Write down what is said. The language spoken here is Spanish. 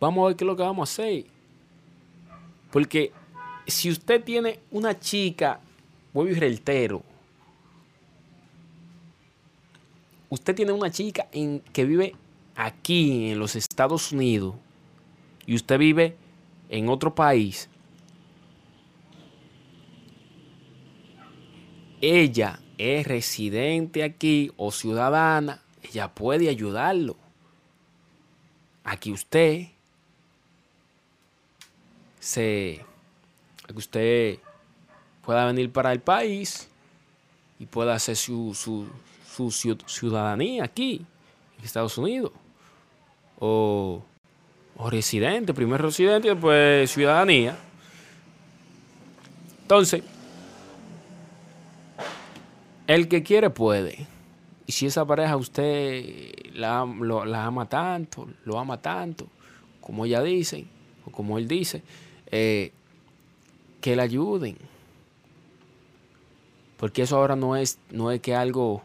vamos a ver qué es lo que vamos a hacer. Porque si usted tiene una chica, vuelvo y reitero, usted tiene una chica en, que vive aquí en los Estados Unidos y usted vive en otro país, ella es residente aquí o ciudadana, ella puede ayudarlo. Aquí usted se que usted pueda venir para el país y pueda hacer su, su, su ciudadanía aquí en Estados Unidos. O, o residente, primer residente después ciudadanía. Entonces, el que quiere puede. Y si esa pareja usted la, ama tanto, lo ama tanto, como ella dice, o como él dice, eh, que le ayuden. Porque eso ahora no es, no es que algo